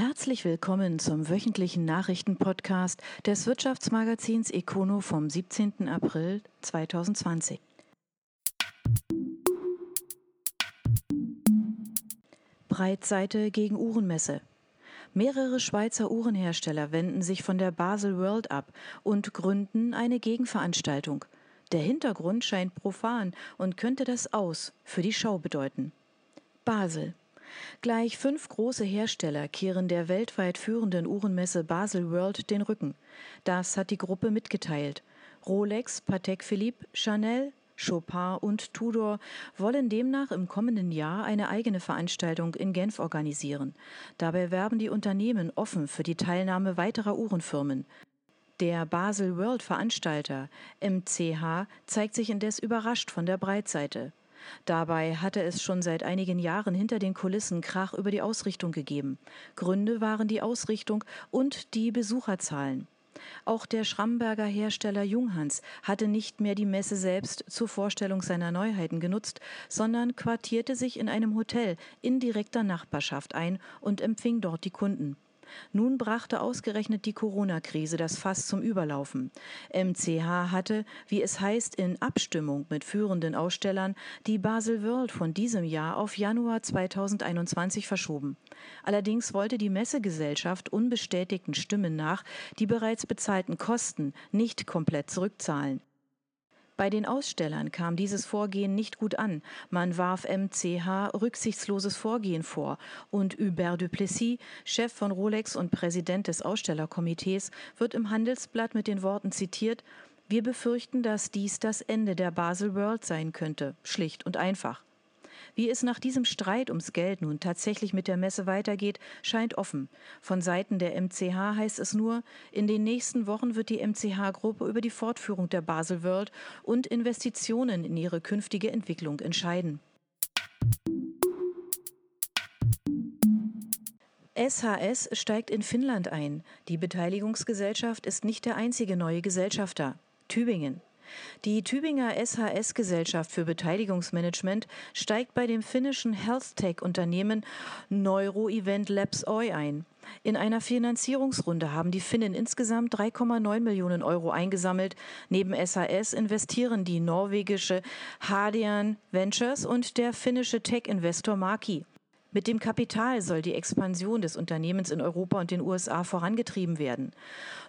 Herzlich willkommen zum wöchentlichen Nachrichtenpodcast des Wirtschaftsmagazins Econo vom 17. April 2020. Breitseite gegen Uhrenmesse. Mehrere Schweizer Uhrenhersteller wenden sich von der Basel World ab und gründen eine Gegenveranstaltung. Der Hintergrund scheint profan und könnte das Aus für die Show bedeuten. Basel. Gleich fünf große Hersteller kehren der weltweit führenden Uhrenmesse Basel World den Rücken. Das hat die Gruppe mitgeteilt. Rolex, Patek Philippe, Chanel, Chopin und Tudor wollen demnach im kommenden Jahr eine eigene Veranstaltung in Genf organisieren. Dabei werben die Unternehmen offen für die Teilnahme weiterer Uhrenfirmen. Der Basel World Veranstalter MCH zeigt sich indes überrascht von der Breitseite. Dabei hatte es schon seit einigen Jahren hinter den Kulissen Krach über die Ausrichtung gegeben. Gründe waren die Ausrichtung und die Besucherzahlen. Auch der Schramberger Hersteller Junghans hatte nicht mehr die Messe selbst zur Vorstellung seiner Neuheiten genutzt, sondern quartierte sich in einem Hotel in direkter Nachbarschaft ein und empfing dort die Kunden. Nun brachte ausgerechnet die Corona-Krise das Fass zum Überlaufen. MCH hatte, wie es heißt, in Abstimmung mit führenden Ausstellern die Basel World von diesem Jahr auf Januar 2021 verschoben. Allerdings wollte die Messegesellschaft unbestätigten Stimmen nach die bereits bezahlten Kosten nicht komplett zurückzahlen. Bei den Ausstellern kam dieses Vorgehen nicht gut an. Man warf MCH rücksichtsloses Vorgehen vor und Hubert Duplessis, Chef von Rolex und Präsident des Ausstellerkomitees, wird im Handelsblatt mit den Worten zitiert, wir befürchten, dass dies das Ende der Basel World sein könnte, schlicht und einfach. Wie es nach diesem Streit ums Geld nun tatsächlich mit der Messe weitergeht, scheint offen. Von Seiten der MCH heißt es nur, in den nächsten Wochen wird die MCH-Gruppe über die Fortführung der Basel World und Investitionen in ihre künftige Entwicklung entscheiden. SHS steigt in Finnland ein. Die Beteiligungsgesellschaft ist nicht der einzige neue Gesellschafter. Tübingen. Die Tübinger SHS-Gesellschaft für Beteiligungsmanagement steigt bei dem finnischen Health-Tech-Unternehmen Neuro-Event Labs Oy ein. In einer Finanzierungsrunde haben die Finnen insgesamt 3,9 Millionen Euro eingesammelt. Neben SAS investieren die norwegische Hadian Ventures und der finnische Tech-Investor Maki. Mit dem Kapital soll die Expansion des Unternehmens in Europa und den USA vorangetrieben werden.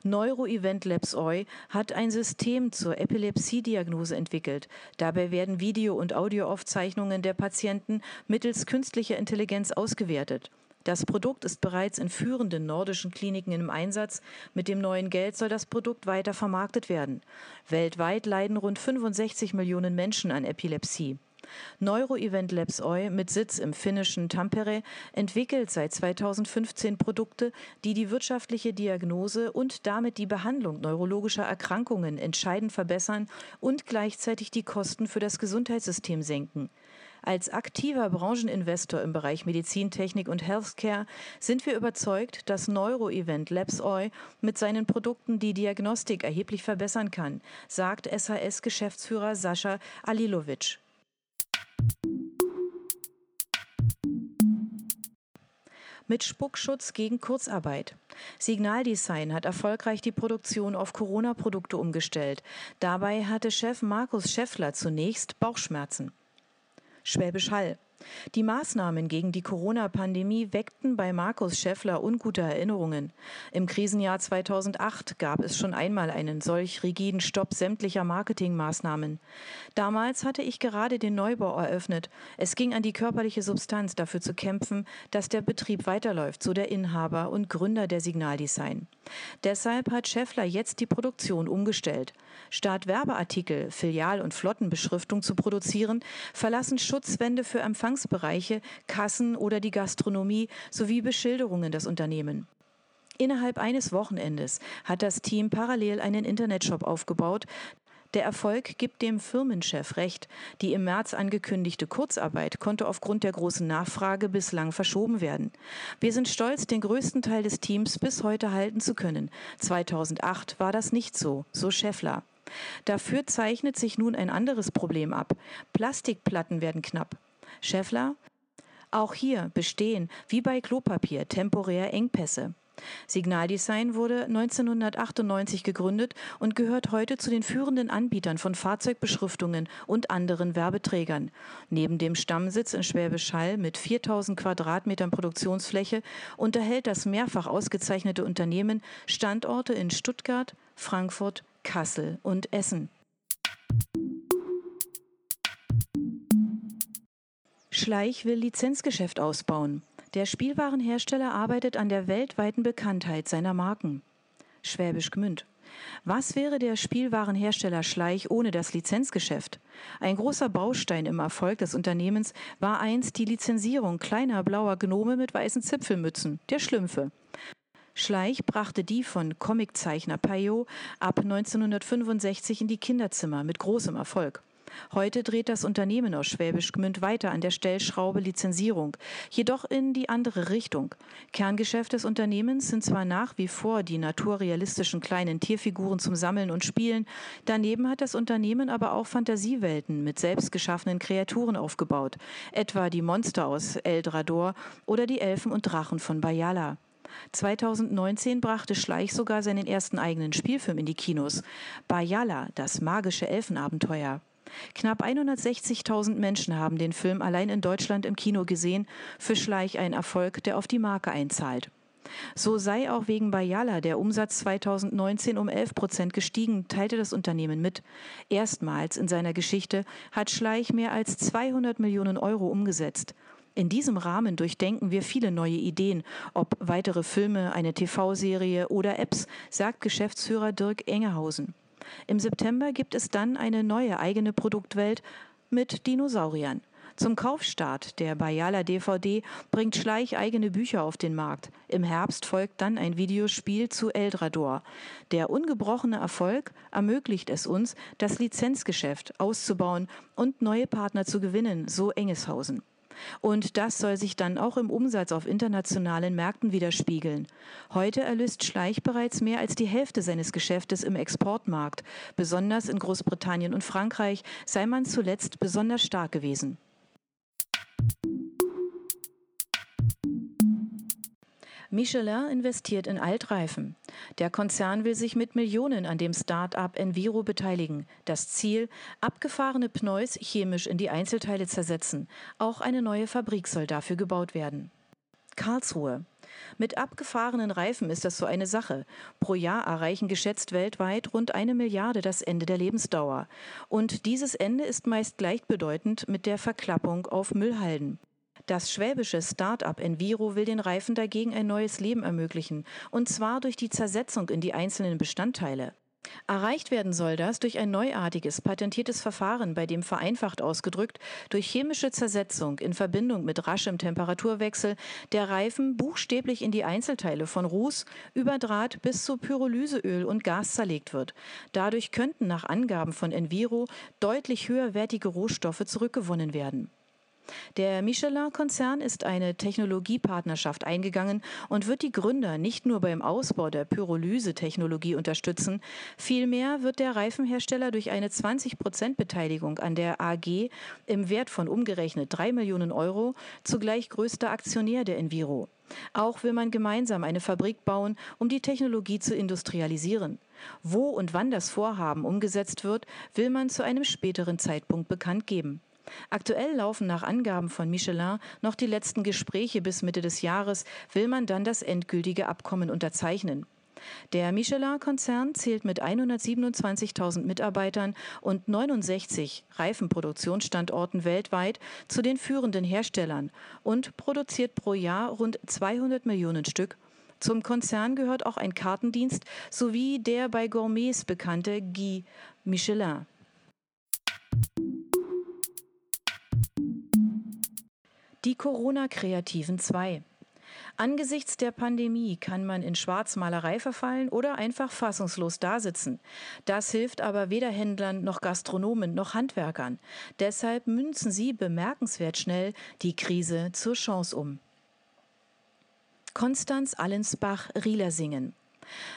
Neuroevent Labs Oy hat ein System zur Epilepsiediagnose entwickelt. Dabei werden Video- und Audioaufzeichnungen der Patienten mittels künstlicher Intelligenz ausgewertet. Das Produkt ist bereits in führenden nordischen Kliniken im Einsatz. Mit dem neuen Geld soll das Produkt weiter vermarktet werden. Weltweit leiden rund 65 Millionen Menschen an Epilepsie. Neuroevent Labs Oy mit Sitz im finnischen Tampere entwickelt seit 2015 Produkte, die die wirtschaftliche Diagnose und damit die Behandlung neurologischer Erkrankungen entscheidend verbessern und gleichzeitig die Kosten für das Gesundheitssystem senken. Als aktiver Brancheninvestor im Bereich Medizintechnik und Healthcare sind wir überzeugt, dass Neuroevent Labs Oy mit seinen Produkten die Diagnostik erheblich verbessern kann, sagt SAS-Geschäftsführer Sascha Alilovic. Mit Spuckschutz gegen Kurzarbeit. Signaldesign hat erfolgreich die Produktion auf Corona-Produkte umgestellt. Dabei hatte Chef Markus Schäffler zunächst Bauchschmerzen. Schwäbisch Hall. Die Maßnahmen gegen die Corona-Pandemie weckten bei Markus Schäffler ungute Erinnerungen. Im Krisenjahr 2008 gab es schon einmal einen solch rigiden Stopp sämtlicher Marketingmaßnahmen. Damals hatte ich gerade den Neubau eröffnet. Es ging an die körperliche Substanz, dafür zu kämpfen, dass der Betrieb weiterläuft, so der Inhaber und Gründer der Signaldesign. Deshalb hat Schäffler jetzt die Produktion umgestellt. Statt Werbeartikel, Filial- und Flottenbeschriftung zu produzieren, verlassen Schutzwände für Empfangsbereiche, Kassen oder die Gastronomie sowie Beschilderungen das Unternehmen. Innerhalb eines Wochenendes hat das Team parallel einen Internetshop aufgebaut, der Erfolg gibt dem Firmenchef recht. Die im März angekündigte Kurzarbeit konnte aufgrund der großen Nachfrage bislang verschoben werden. Wir sind stolz, den größten Teil des Teams bis heute halten zu können. 2008 war das nicht so, so Scheffler. Dafür zeichnet sich nun ein anderes Problem ab. Plastikplatten werden knapp. Scheffler, Auch hier bestehen, wie bei Klopapier, temporär Engpässe. Signaldesign wurde 1998 gegründet und gehört heute zu den führenden Anbietern von Fahrzeugbeschriftungen und anderen Werbeträgern. Neben dem Stammsitz in Schwäbisch Hall mit 4000 Quadratmetern Produktionsfläche unterhält das mehrfach ausgezeichnete Unternehmen Standorte in Stuttgart, Frankfurt, Kassel und Essen. Schleich will Lizenzgeschäft ausbauen. Der Spielwarenhersteller arbeitet an der weltweiten Bekanntheit seiner Marken. Schwäbisch Gmünd. Was wäre der Spielwarenhersteller Schleich ohne das Lizenzgeschäft? Ein großer Baustein im Erfolg des Unternehmens war einst die Lizenzierung kleiner blauer Gnome mit weißen Zipfelmützen, der Schlümpfe. Schleich brachte die von Comiczeichner Payot ab 1965 in die Kinderzimmer mit großem Erfolg. Heute dreht das Unternehmen aus Schwäbisch Gmünd weiter an der Stellschraube Lizenzierung, jedoch in die andere Richtung. Kerngeschäft des Unternehmens sind zwar nach wie vor die naturrealistischen kleinen Tierfiguren zum Sammeln und Spielen, daneben hat das Unternehmen aber auch Fantasiewelten mit selbstgeschaffenen Kreaturen aufgebaut, etwa die Monster aus Eldrador oder die Elfen und Drachen von Bayala. 2019 brachte Schleich sogar seinen ersten eigenen Spielfilm in die Kinos. Bayala, das magische Elfenabenteuer. Knapp 160.000 Menschen haben den Film allein in Deutschland im Kino gesehen. Für Schleich ein Erfolg, der auf die Marke einzahlt. So sei auch wegen Bayala der Umsatz 2019 um 11 Prozent gestiegen, teilte das Unternehmen mit. Erstmals in seiner Geschichte hat Schleich mehr als 200 Millionen Euro umgesetzt. In diesem Rahmen durchdenken wir viele neue Ideen, ob weitere Filme, eine TV-Serie oder Apps, sagt Geschäftsführer Dirk Engehausen. Im September gibt es dann eine neue eigene Produktwelt mit Dinosauriern. Zum Kaufstart der Bayala DVD bringt Schleich eigene Bücher auf den Markt. Im Herbst folgt dann ein Videospiel zu Eldrador. Der ungebrochene Erfolg ermöglicht es uns, das Lizenzgeschäft auszubauen und neue Partner zu gewinnen, so Engeshausen. Und das soll sich dann auch im Umsatz auf internationalen Märkten widerspiegeln. Heute erlöst Schleich bereits mehr als die Hälfte seines Geschäftes im Exportmarkt. Besonders in Großbritannien und Frankreich sei man zuletzt besonders stark gewesen. Michelin investiert in Altreifen. Der Konzern will sich mit Millionen an dem Start-up Enviro beteiligen. Das Ziel, abgefahrene Pneus chemisch in die Einzelteile zersetzen. Auch eine neue Fabrik soll dafür gebaut werden. Karlsruhe. Mit abgefahrenen Reifen ist das so eine Sache. Pro Jahr erreichen geschätzt weltweit rund eine Milliarde das Ende der Lebensdauer. Und dieses Ende ist meist gleichbedeutend mit der Verklappung auf Müllhalden. Das schwäbische Start-up Enviro will den Reifen dagegen ein neues Leben ermöglichen, und zwar durch die Zersetzung in die einzelnen Bestandteile. Erreicht werden soll das durch ein neuartiges, patentiertes Verfahren, bei dem vereinfacht ausgedrückt durch chemische Zersetzung in Verbindung mit raschem Temperaturwechsel der Reifen buchstäblich in die Einzelteile von Ruß über Draht bis zu Pyrolyseöl und Gas zerlegt wird. Dadurch könnten nach Angaben von Enviro deutlich höherwertige Rohstoffe zurückgewonnen werden. Der Michelin-Konzern ist eine Technologiepartnerschaft eingegangen und wird die Gründer nicht nur beim Ausbau der Pyrolyse-Technologie unterstützen, vielmehr wird der Reifenhersteller durch eine 20-Prozent-Beteiligung an der AG im Wert von umgerechnet 3 Millionen Euro zugleich größter Aktionär der Enviro. Auch will man gemeinsam eine Fabrik bauen, um die Technologie zu industrialisieren. Wo und wann das Vorhaben umgesetzt wird, will man zu einem späteren Zeitpunkt bekannt geben. Aktuell laufen nach Angaben von Michelin noch die letzten Gespräche bis Mitte des Jahres, will man dann das endgültige Abkommen unterzeichnen. Der Michelin-Konzern zählt mit 127.000 Mitarbeitern und 69 Reifenproduktionsstandorten weltweit zu den führenden Herstellern und produziert pro Jahr rund 200 Millionen Stück. Zum Konzern gehört auch ein Kartendienst sowie der bei Gourmets bekannte Guy Michelin. Die Corona-Kreativen 2. Angesichts der Pandemie kann man in Schwarzmalerei verfallen oder einfach fassungslos dasitzen. Das hilft aber weder Händlern noch Gastronomen noch Handwerkern. Deshalb münzen sie bemerkenswert schnell die Krise zur Chance um. Konstanz Allensbach Rieler singen.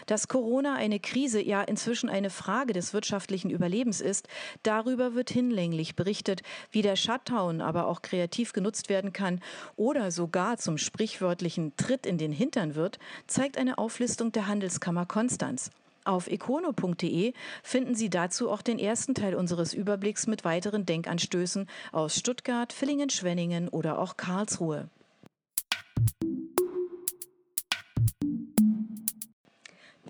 Dass Corona eine Krise, ja inzwischen eine Frage des wirtschaftlichen Überlebens ist, darüber wird hinlänglich berichtet, wie der Shutdown aber auch kreativ genutzt werden kann oder sogar zum sprichwörtlichen Tritt in den Hintern wird, zeigt eine Auflistung der Handelskammer Konstanz. Auf econo.de finden Sie dazu auch den ersten Teil unseres Überblicks mit weiteren Denkanstößen aus Stuttgart, Villingen-Schwenningen oder auch Karlsruhe.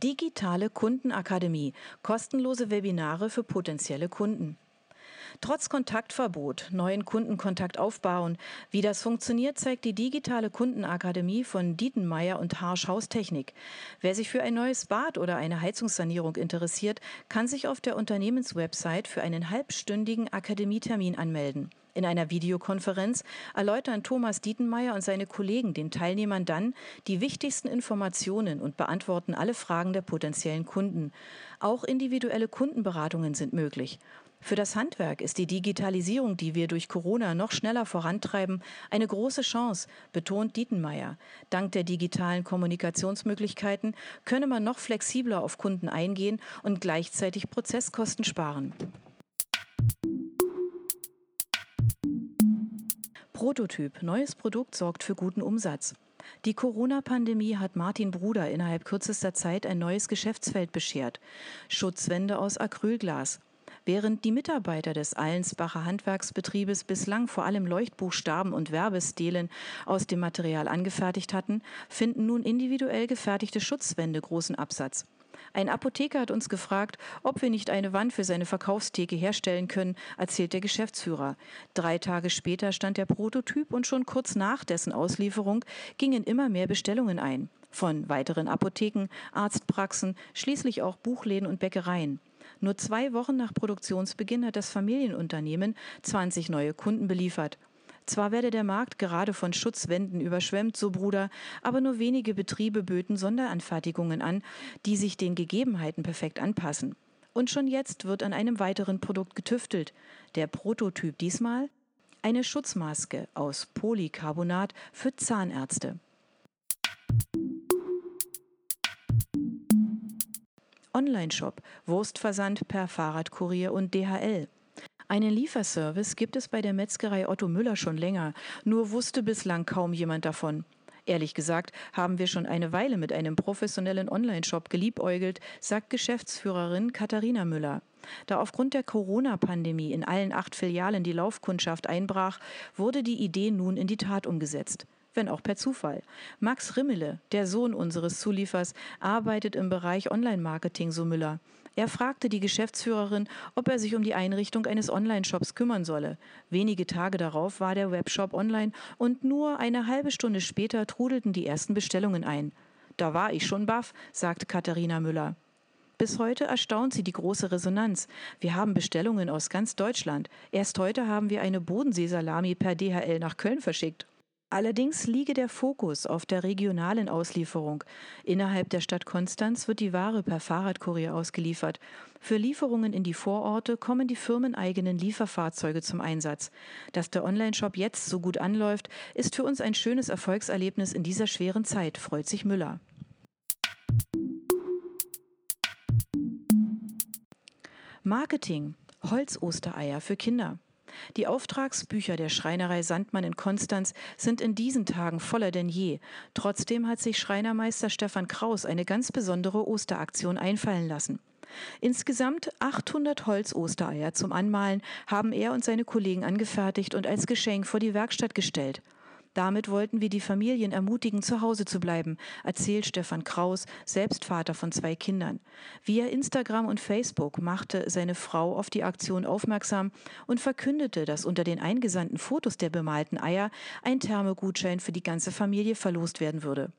Digitale Kundenakademie. Kostenlose Webinare für potenzielle Kunden. Trotz Kontaktverbot neuen Kundenkontakt aufbauen. Wie das funktioniert, zeigt die digitale Kundenakademie von Dietenmeier und Harsch Haustechnik. Wer sich für ein neues Bad oder eine Heizungssanierung interessiert, kann sich auf der Unternehmenswebsite für einen halbstündigen Akademietermin anmelden. In einer Videokonferenz erläutern Thomas Dietenmeier und seine Kollegen den Teilnehmern dann die wichtigsten Informationen und beantworten alle Fragen der potenziellen Kunden. Auch individuelle Kundenberatungen sind möglich. Für das Handwerk ist die Digitalisierung, die wir durch Corona noch schneller vorantreiben, eine große Chance, betont Dietenmeier. Dank der digitalen Kommunikationsmöglichkeiten könne man noch flexibler auf Kunden eingehen und gleichzeitig Prozesskosten sparen. Prototyp. Neues Produkt sorgt für guten Umsatz. Die Corona-Pandemie hat Martin Bruder innerhalb kürzester Zeit ein neues Geschäftsfeld beschert. Schutzwände aus Acrylglas. Während die Mitarbeiter des Allensbacher Handwerksbetriebes bislang vor allem Leuchtbuchstaben und Werbestelen aus dem Material angefertigt hatten, finden nun individuell gefertigte Schutzwände großen Absatz. Ein Apotheker hat uns gefragt, ob wir nicht eine Wand für seine Verkaufstheke herstellen können, erzählt der Geschäftsführer. Drei Tage später stand der Prototyp und schon kurz nach dessen Auslieferung gingen immer mehr Bestellungen ein. Von weiteren Apotheken, Arztpraxen, schließlich auch Buchläden und Bäckereien. Nur zwei Wochen nach Produktionsbeginn hat das Familienunternehmen 20 neue Kunden beliefert. Zwar werde der Markt gerade von Schutzwänden überschwemmt, so Bruder, aber nur wenige Betriebe böten Sonderanfertigungen an, die sich den Gegebenheiten perfekt anpassen. Und schon jetzt wird an einem weiteren Produkt getüftelt. Der Prototyp diesmal? Eine Schutzmaske aus Polycarbonat für Zahnärzte. Online-Shop, Wurstversand per Fahrradkurier und DHL. Einen Lieferservice gibt es bei der Metzgerei Otto Müller schon länger, nur wusste bislang kaum jemand davon. Ehrlich gesagt haben wir schon eine Weile mit einem professionellen Online-Shop geliebäugelt, sagt Geschäftsführerin Katharina Müller. Da aufgrund der Corona-Pandemie in allen acht Filialen die Laufkundschaft einbrach, wurde die Idee nun in die Tat umgesetzt wenn auch per Zufall. Max Rimmele, der Sohn unseres Zuliefers, arbeitet im Bereich Online-Marketing, so Müller. Er fragte die Geschäftsführerin, ob er sich um die Einrichtung eines Online-Shops kümmern solle. Wenige Tage darauf war der Webshop online und nur eine halbe Stunde später trudelten die ersten Bestellungen ein. Da war ich schon baff, sagte Katharina Müller. Bis heute erstaunt sie die große Resonanz. Wir haben Bestellungen aus ganz Deutschland. Erst heute haben wir eine Bodenseesalami per DHL nach Köln verschickt. Allerdings liege der Fokus auf der regionalen Auslieferung. Innerhalb der Stadt Konstanz wird die Ware per Fahrradkurier ausgeliefert. Für Lieferungen in die Vororte kommen die firmeneigenen Lieferfahrzeuge zum Einsatz. Dass der Onlineshop jetzt so gut anläuft, ist für uns ein schönes Erfolgserlebnis in dieser schweren Zeit, freut sich Müller. Marketing. Holzostereier für Kinder. Die Auftragsbücher der Schreinerei Sandmann in Konstanz sind in diesen Tagen voller denn je. Trotzdem hat sich Schreinermeister Stefan Kraus eine ganz besondere Osteraktion einfallen lassen. Insgesamt 800 Holzostereier zum Anmalen haben er und seine Kollegen angefertigt und als Geschenk vor die Werkstatt gestellt. Damit wollten wir die Familien ermutigen, zu Hause zu bleiben, erzählt Stefan Kraus, selbst Vater von zwei Kindern. Via Instagram und Facebook machte seine Frau auf die Aktion aufmerksam und verkündete, dass unter den eingesandten Fotos der bemalten Eier ein Thermogutschein für die ganze Familie verlost werden würde.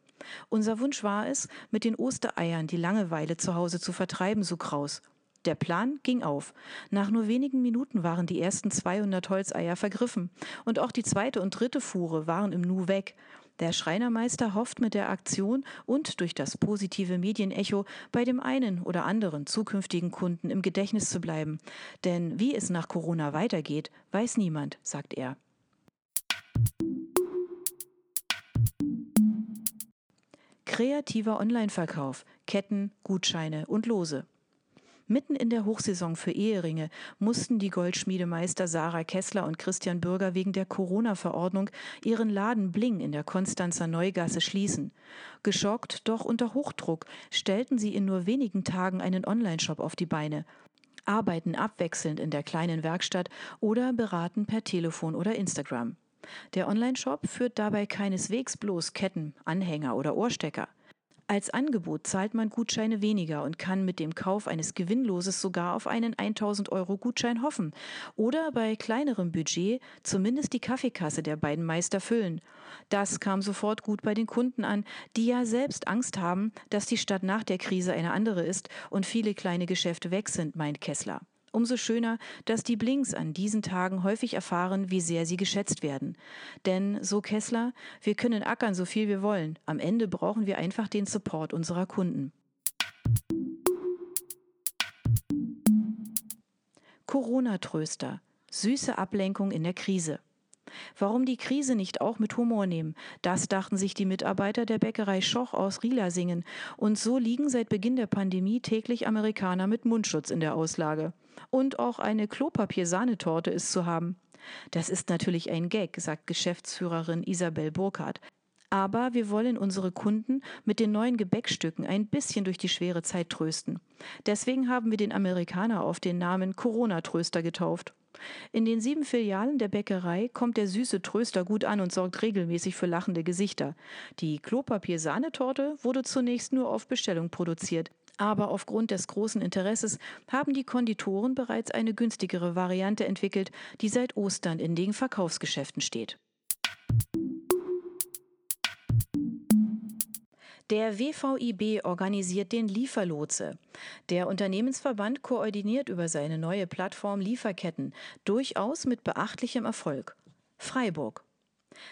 Unser Wunsch war es, mit den Ostereiern die Langeweile zu Hause zu vertreiben, so Kraus. Der Plan ging auf. Nach nur wenigen Minuten waren die ersten 200 Holzeier vergriffen und auch die zweite und dritte Fuhre waren im Nu weg. Der Schreinermeister hofft mit der Aktion und durch das positive Medienecho bei dem einen oder anderen zukünftigen Kunden im Gedächtnis zu bleiben. Denn wie es nach Corona weitergeht, weiß niemand, sagt er. Kreativer Online-Verkauf, Ketten, Gutscheine und Lose. Mitten in der Hochsaison für Eheringe mussten die Goldschmiedemeister Sarah Kessler und Christian Bürger wegen der Corona-Verordnung ihren Laden Bling in der Konstanzer Neugasse schließen. Geschockt, doch unter Hochdruck, stellten sie in nur wenigen Tagen einen Online-Shop auf die Beine, arbeiten abwechselnd in der kleinen Werkstatt oder beraten per Telefon oder Instagram. Der Online-Shop führt dabei keineswegs bloß Ketten, Anhänger oder Ohrstecker. Als Angebot zahlt man Gutscheine weniger und kann mit dem Kauf eines Gewinnloses sogar auf einen 1000 Euro Gutschein hoffen oder bei kleinerem Budget zumindest die Kaffeekasse der beiden Meister füllen. Das kam sofort gut bei den Kunden an, die ja selbst Angst haben, dass die Stadt nach der Krise eine andere ist und viele kleine Geschäfte weg sind, meint Kessler. Umso schöner, dass die Blinks an diesen Tagen häufig erfahren, wie sehr sie geschätzt werden. Denn, so Kessler, wir können ackern, so viel wir wollen. Am Ende brauchen wir einfach den Support unserer Kunden. Corona-Tröster. Süße Ablenkung in der Krise. Warum die Krise nicht auch mit Humor nehmen, das dachten sich die Mitarbeiter der Bäckerei Schoch aus Rielasingen. Und so liegen seit Beginn der Pandemie täglich Amerikaner mit Mundschutz in der Auslage. Und auch eine Klopapier-Sahnetorte ist zu haben. Das ist natürlich ein Gag, sagt Geschäftsführerin Isabel Burkhardt. Aber wir wollen unsere Kunden mit den neuen Gebäckstücken ein bisschen durch die schwere Zeit trösten. Deswegen haben wir den Amerikaner auf den Namen Corona-Tröster getauft. In den sieben Filialen der Bäckerei kommt der süße Tröster gut an und sorgt regelmäßig für lachende Gesichter. Die Klopapier-Sahnetorte wurde zunächst nur auf Bestellung produziert. Aber aufgrund des großen Interesses haben die Konditoren bereits eine günstigere Variante entwickelt, die seit Ostern in den Verkaufsgeschäften steht. Der WVIB organisiert den Lieferlotse. Der Unternehmensverband koordiniert über seine neue Plattform Lieferketten, durchaus mit beachtlichem Erfolg. Freiburg.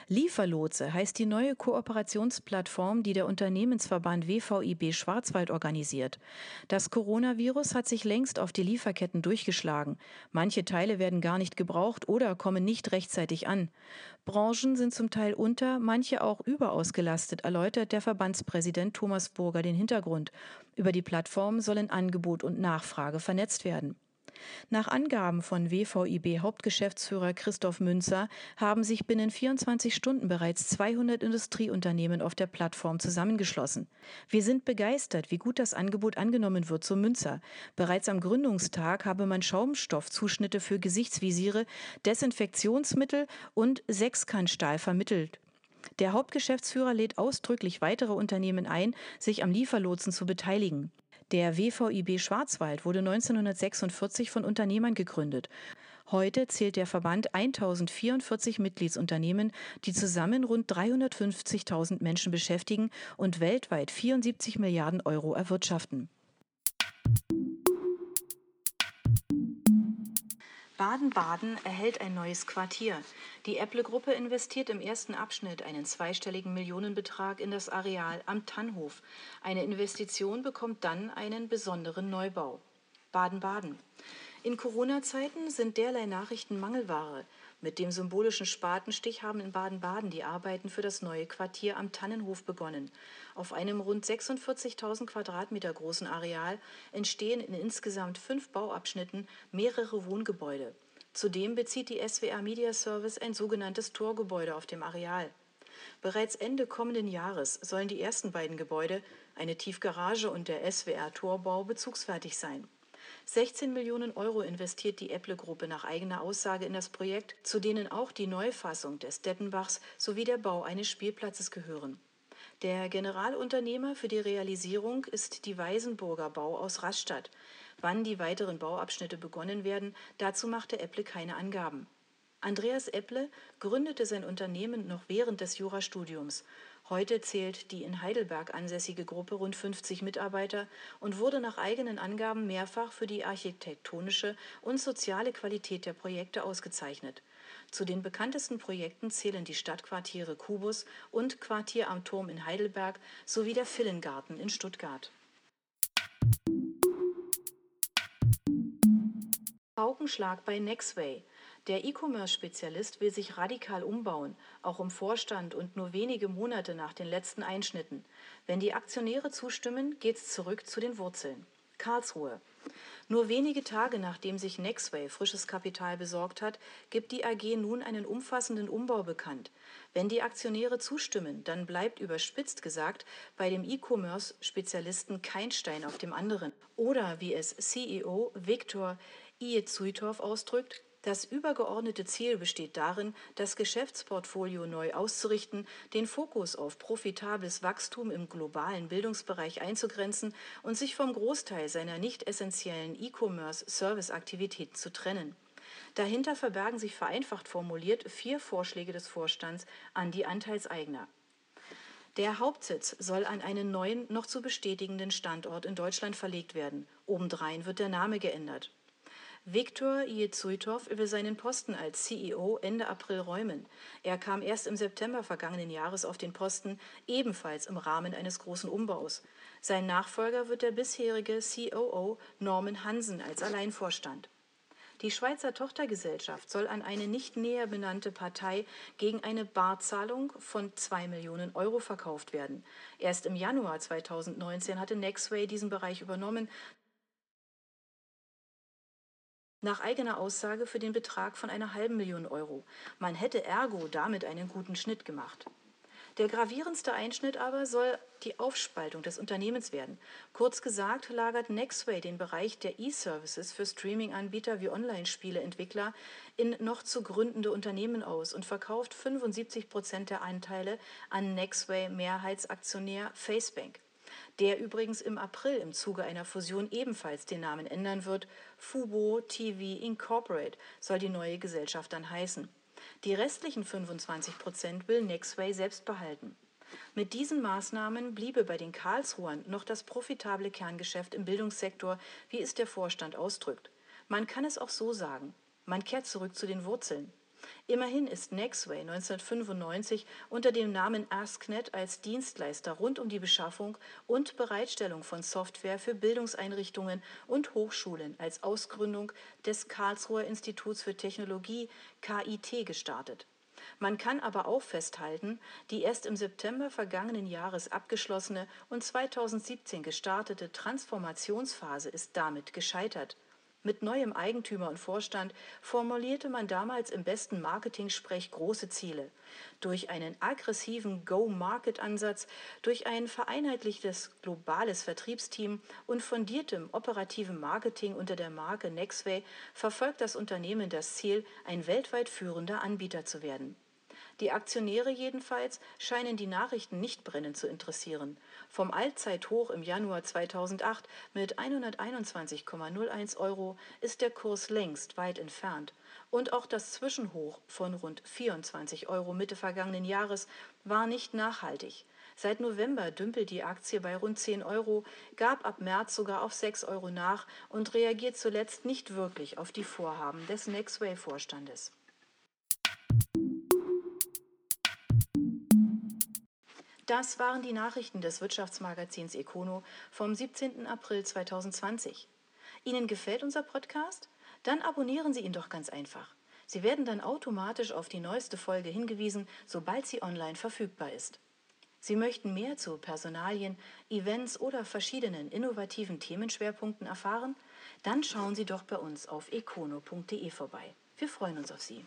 Lieferlotse heißt die neue Kooperationsplattform, die der Unternehmensverband WVIB Schwarzwald organisiert. Das Coronavirus hat sich längst auf die Lieferketten durchgeschlagen. Manche Teile werden gar nicht gebraucht oder kommen nicht rechtzeitig an. Branchen sind zum Teil unter, manche auch überausgelastet, erläutert der Verbandspräsident Thomas Burger den Hintergrund. Über die Plattform sollen Angebot und Nachfrage vernetzt werden. Nach Angaben von WVIB-Hauptgeschäftsführer Christoph Münzer haben sich binnen 24 Stunden bereits 200 Industrieunternehmen auf der Plattform zusammengeschlossen. Wir sind begeistert, wie gut das Angebot angenommen wird, so Münzer. Bereits am Gründungstag habe man Schaumstoffzuschnitte für Gesichtsvisiere, Desinfektionsmittel und Sechskantstahl vermittelt. Der Hauptgeschäftsführer lädt ausdrücklich weitere Unternehmen ein, sich am Lieferlotsen zu beteiligen. Der WVIB Schwarzwald wurde 1946 von Unternehmern gegründet. Heute zählt der Verband 1044 Mitgliedsunternehmen, die zusammen rund 350.000 Menschen beschäftigen und weltweit 74 Milliarden Euro erwirtschaften. Baden-Baden erhält ein neues Quartier. Die Apple-Gruppe investiert im ersten Abschnitt einen zweistelligen Millionenbetrag in das Areal am Tannhof. Eine Investition bekommt dann einen besonderen Neubau. Baden-Baden. In Corona-Zeiten sind derlei Nachrichten Mangelware. Mit dem symbolischen Spatenstich haben in Baden-Baden die Arbeiten für das neue Quartier am Tannenhof begonnen. Auf einem rund 46.000 Quadratmeter großen Areal entstehen in insgesamt fünf Bauabschnitten mehrere Wohngebäude. Zudem bezieht die SWR Media Service ein sogenanntes Torgebäude auf dem Areal. Bereits Ende kommenden Jahres sollen die ersten beiden Gebäude, eine Tiefgarage und der SWR Torbau, bezugsfertig sein. 16 Millionen Euro investiert die Apple-Gruppe nach eigener Aussage in das Projekt, zu denen auch die Neufassung des Deppenbachs sowie der Bau eines Spielplatzes gehören. Der Generalunternehmer für die Realisierung ist die Weisenburger Bau aus Rastatt. Wann die weiteren Bauabschnitte begonnen werden, dazu machte Apple keine Angaben. Andreas Epple gründete sein Unternehmen noch während des Jurastudiums. Heute zählt die in Heidelberg ansässige Gruppe rund 50 Mitarbeiter und wurde nach eigenen Angaben mehrfach für die architektonische und soziale Qualität der Projekte ausgezeichnet. Zu den bekanntesten Projekten zählen die Stadtquartiere Kubus und Quartier am Turm in Heidelberg sowie der Villengarten in Stuttgart. Paukenschlag bei Nexway. Der E-Commerce-Spezialist will sich radikal umbauen, auch im Vorstand und nur wenige Monate nach den letzten Einschnitten. Wenn die Aktionäre zustimmen, geht's zurück zu den Wurzeln. Karlsruhe. Nur wenige Tage nachdem sich Nextway frisches Kapital besorgt hat, gibt die AG nun einen umfassenden Umbau bekannt. Wenn die Aktionäre zustimmen, dann bleibt überspitzt gesagt bei dem E-Commerce-Spezialisten kein Stein auf dem anderen. Oder wie es CEO Viktor Ietsuitov ausdrückt, das übergeordnete Ziel besteht darin, das Geschäftsportfolio neu auszurichten, den Fokus auf profitables Wachstum im globalen Bildungsbereich einzugrenzen und sich vom Großteil seiner nicht essentiellen E-Commerce-Service-Aktivitäten zu trennen. Dahinter verbergen sich vereinfacht formuliert vier Vorschläge des Vorstands an die Anteilseigner. Der Hauptsitz soll an einen neuen, noch zu bestätigenden Standort in Deutschland verlegt werden. Obendrein wird der Name geändert. Viktor Jezuitov will seinen Posten als CEO Ende April räumen. Er kam erst im September vergangenen Jahres auf den Posten, ebenfalls im Rahmen eines großen Umbaus. Sein Nachfolger wird der bisherige COO Norman Hansen als Alleinvorstand. Die Schweizer Tochtergesellschaft soll an eine nicht näher benannte Partei gegen eine Barzahlung von 2 Millionen Euro verkauft werden. Erst im Januar 2019 hatte Nextway diesen Bereich übernommen, nach eigener Aussage für den Betrag von einer halben Million Euro. Man hätte ergo damit einen guten Schnitt gemacht. Der gravierendste Einschnitt aber soll die Aufspaltung des Unternehmens werden. Kurz gesagt lagert Nextway den Bereich der E-Services für Streaming-Anbieter wie Online-Spieleentwickler in noch zu gründende Unternehmen aus und verkauft 75 Prozent der Anteile an Nextway Mehrheitsaktionär Facebank der übrigens im April im Zuge einer Fusion ebenfalls den Namen ändern wird. Fubo TV Incorporate soll die neue Gesellschaft dann heißen. Die restlichen 25 Prozent will Nextway selbst behalten. Mit diesen Maßnahmen bliebe bei den Karlsruhern noch das profitable Kerngeschäft im Bildungssektor, wie es der Vorstand ausdrückt. Man kann es auch so sagen. Man kehrt zurück zu den Wurzeln. Immerhin ist Nexway 1995 unter dem Namen AskNet als Dienstleister rund um die Beschaffung und Bereitstellung von Software für Bildungseinrichtungen und Hochschulen als Ausgründung des Karlsruher Instituts für Technologie KIT gestartet. Man kann aber auch festhalten, die erst im September vergangenen Jahres abgeschlossene und 2017 gestartete Transformationsphase ist damit gescheitert. Mit neuem Eigentümer und Vorstand formulierte man damals im besten Marketing-Sprech große Ziele. Durch einen aggressiven Go-Market-Ansatz, durch ein vereinheitlichtes globales Vertriebsteam und fundiertem operativen Marketing unter der Marke Nexway verfolgt das Unternehmen das Ziel, ein weltweit führender Anbieter zu werden. Die Aktionäre jedenfalls scheinen die Nachrichten nicht brennend zu interessieren. Vom Allzeithoch im Januar 2008 mit 121,01 Euro ist der Kurs längst weit entfernt. Und auch das Zwischenhoch von rund 24 Euro Mitte vergangenen Jahres war nicht nachhaltig. Seit November dümpelt die Aktie bei rund 10 Euro, gab ab März sogar auf 6 Euro nach und reagiert zuletzt nicht wirklich auf die Vorhaben des Nextway-Vorstandes. Das waren die Nachrichten des Wirtschaftsmagazins Econo vom 17. April 2020. Ihnen gefällt unser Podcast? Dann abonnieren Sie ihn doch ganz einfach. Sie werden dann automatisch auf die neueste Folge hingewiesen, sobald sie online verfügbar ist. Sie möchten mehr zu Personalien, Events oder verschiedenen innovativen Themenschwerpunkten erfahren? Dann schauen Sie doch bei uns auf econo.de vorbei. Wir freuen uns auf Sie.